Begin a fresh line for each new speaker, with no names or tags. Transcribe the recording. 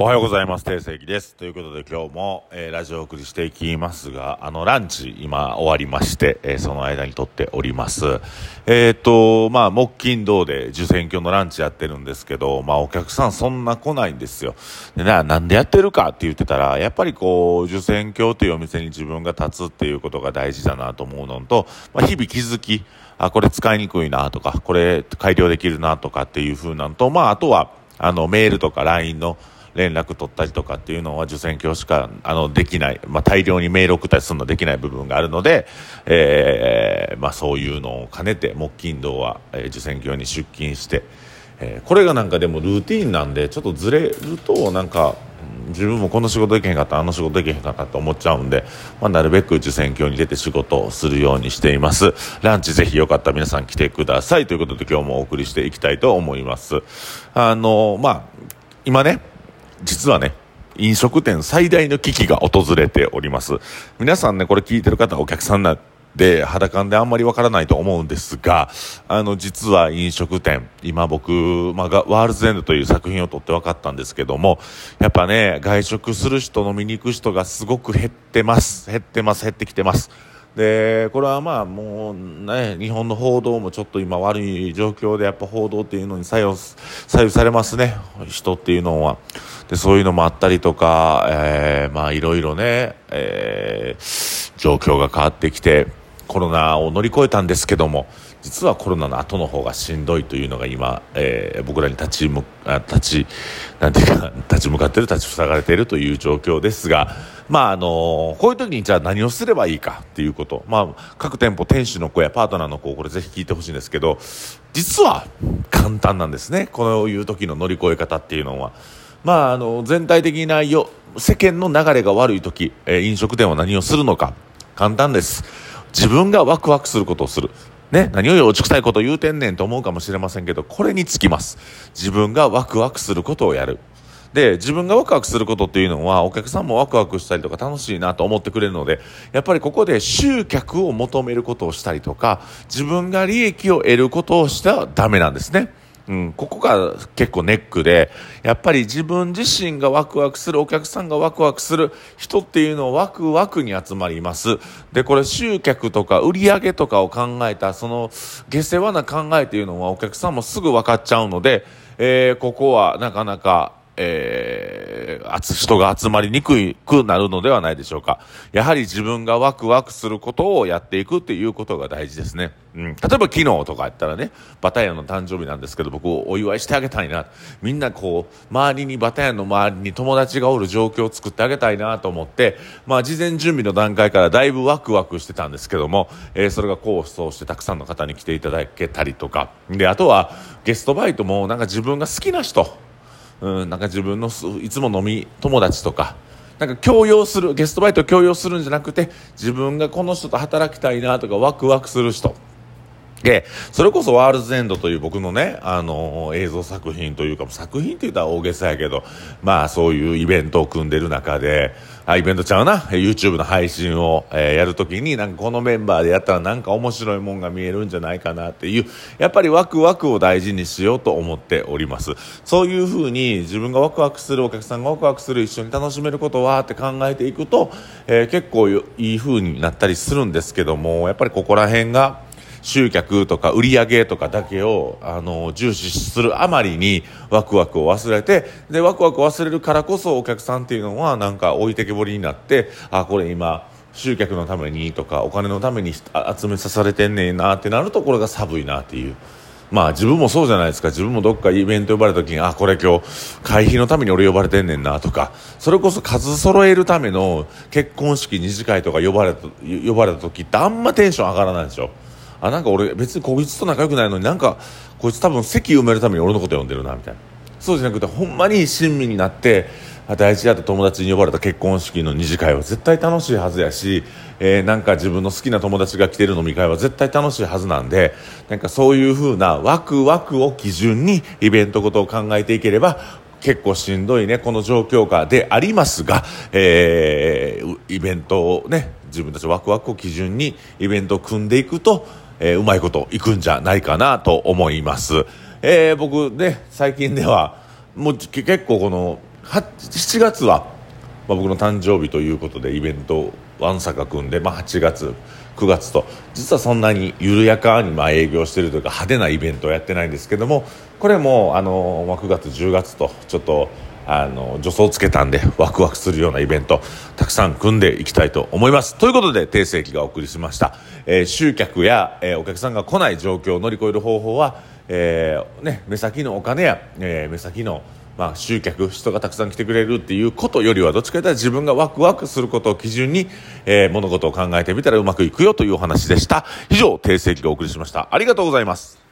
おはようございます。定石です。ということで今日も、えー、ラジオをお送りしていきますが、あの、ランチ今終わりまして、えー、その間に撮っております。えっ、と、まあ、木金土で受選挙のランチやってるんですけど、まあ、お客さんそんな来ないんですよ。でな、なんでやってるかって言ってたら、やっぱりこう、受選挙というお店に自分が立つっていうことが大事だなと思うのと、まあ、日々気づき、あ、これ使いにくいなとか、これ改良できるなとかっていう風なのと、まあ、あとは、あの、メールとか LINE の、連絡取ったりとかっていうのは受選教しかあのできない、まあ、大量にメール送ったりするのできない部分があるので、えーまあ、そういうのを兼ねて木金土は、えー、受選教に出勤して、えー、これがなんかでもルーティンなんでちょっとずれるとなんか自分もこの仕事できへんかったあの仕事できへんかったと思っちゃうんで、まあ、なるべく受選挙に出て仕事をするようにしています。ランチぜひよかったら皆さん来てくださいということで今日もお送りしていきたいと思います。あのまあ今ね実はね、飲食店最大の危機が訪れております。皆さんね、これ聞いてる方お客さんなんで、裸であんまりわからないと思うんですが、あの、実は飲食店、今僕、まあ、ワールズエンドという作品を撮って分かったんですけども、やっぱね、外食する人、飲みに行く人がすごく減ってます。減ってます、減ってきてます。でこれはまあもうね日本の報道もちょっと今悪い状況でやっぱ報道っていうのに左右左右されますね人っていうのは。でそういうのもあったりとか、えー、まあいろいろね、えー、状況が変わってきてコロナを乗り越えたんですけども実はコロナの後の方がしんどいというのが今、えー、僕らに立ち向立ちなんていうか立ち向かってる立ち塞がれているという状況ですがまああのこういう時にじゃあ何をすればいいかっていうこと、まあ、各店舗店主の子やパートナーの子これぜひ聞いてほしいんですけど実は簡単なんですねこういう時の乗り越え方っていうのは。まあ、あの全体的な世間の流れが悪い時、えー、飲食店は何をするのか簡単です自分がワクワクすることをするね、何を幼稚臭いこと言うてんねんと思うかもしれませんけど、これにつきます。自分がワクワクすることをやる。で、自分がワクワクすることっていうのは、お客さんもワクワクしたりとか楽しいなと思ってくれるので、やっぱりここで集客を求めることをしたりとか、自分が利益を得ることをしてはダメなんですね。うん、ここが結構ネックで、やっぱり自分自身がワクワクする、お客さんがワクワクする人っていうのをワクワクに集まります。で、これ集客とか売り上げとかを考えた、その下世話な考えっていうのはお客さんもすぐ分かっちゃうので、えー、ここはなかなか、えー、人が集まりにくくなるのではないでしょうか。やはり自分がワクワクすることをやっていくっていうことが大事ですね。うん。例えば昨日とかやったらね、バタヤンの誕生日なんですけど、僕お祝いしてあげたいな。みんなこう、周りにバタヤンの周りに友達がおる状況を作ってあげたいなと思って、まあ事前準備の段階からだいぶワクワクしてたんですけども、えー、それが功を奏してたくさんの方に来ていただけたりとか。で、あとはゲストバイトもなんか自分が好きな人、うん、なんか自分のいつも飲み友達とか、なんか強要する、ゲストバイトを強要するんじゃなくて、自分がこの人と働きたいなとかワクワクする人。で、それこそワールズエンドという僕のね、あのー、映像作品というか、作品って言ったら大げさやけど、まあそういうイベントを組んでる中で、あ、イベントちゃうな、YouTube の配信を、えー、やるときに、なんかこのメンバーでやったらなんか面白いもんが見えるんじゃないかなっていう、やっぱりワクワクを大事にしようと思っております。そういうふうに自分がワクワクする、お客さんがワクワクする、一緒に楽しめることはって考えていくと、えー、結構いい風になったりするんですけども、やっぱりここら辺が、集客とか売り上げとかだけをあの重視するあまりにワクワクを忘れてでワクワクを忘れるからこそお客さんっていうのはなんか置いてけぼりになってあこれ今集客のためにとかお金のために集めさされてんねんなってなるとこれが寒いなっていう。まあ自分もそうじゃないですか。自分もどっかイベント呼ばれた時に、あ、これ今日会費のために俺呼ばれてんねんなとか、それこそ数揃えるための結婚式二次会とか呼ばれた、呼ばれた時ってあんまテンション上がらないでしょ。あなんか俺別にこいつと仲良くないのになんかこいつ多分席埋めるために俺のこと呼んでるなみたいな。そうじゃなくてほんまに親身になって大事だった友達に呼ばれた結婚式の二次会は絶対楽しいはずやし、えー、なんか自分の好きな友達が来てる飲み会は絶対楽しいはずなんでなんかそういう風なワクワクを基準にイベントごとを考えていければ結構しんどいね、この状況下でありますが、えー、イベントをね、自分たちワクワクを基準にイベントを組んでいくと、えー、うまいこといくんじゃないかなと思います。えー、僕ね、最近では、もう結構この、7月は、まあ、僕の誕生日ということでイベントわんさか組んで、まあ、8月9月と実はそんなに緩やかにまあ営業してるというか派手なイベントをやってないんですけどもこれもあの、まあ、9月10月とちょっとあの助走つけたんでワクワクするようなイベントたくさん組んでいきたいと思います。ということで定世紀がお送りしました、えー、集客や、えー、お客さんが来ない状況を乗り越える方法は、えーね、目先のお金や、えー、目先のまあ、集客人がたくさん来てくれるっていうことよりはどっちかというと自分がワクワクすることを基準に、えー、物事を考えてみたらうまくいくよというお話でした。以上定世紀がお送りしました。ありがとうございます。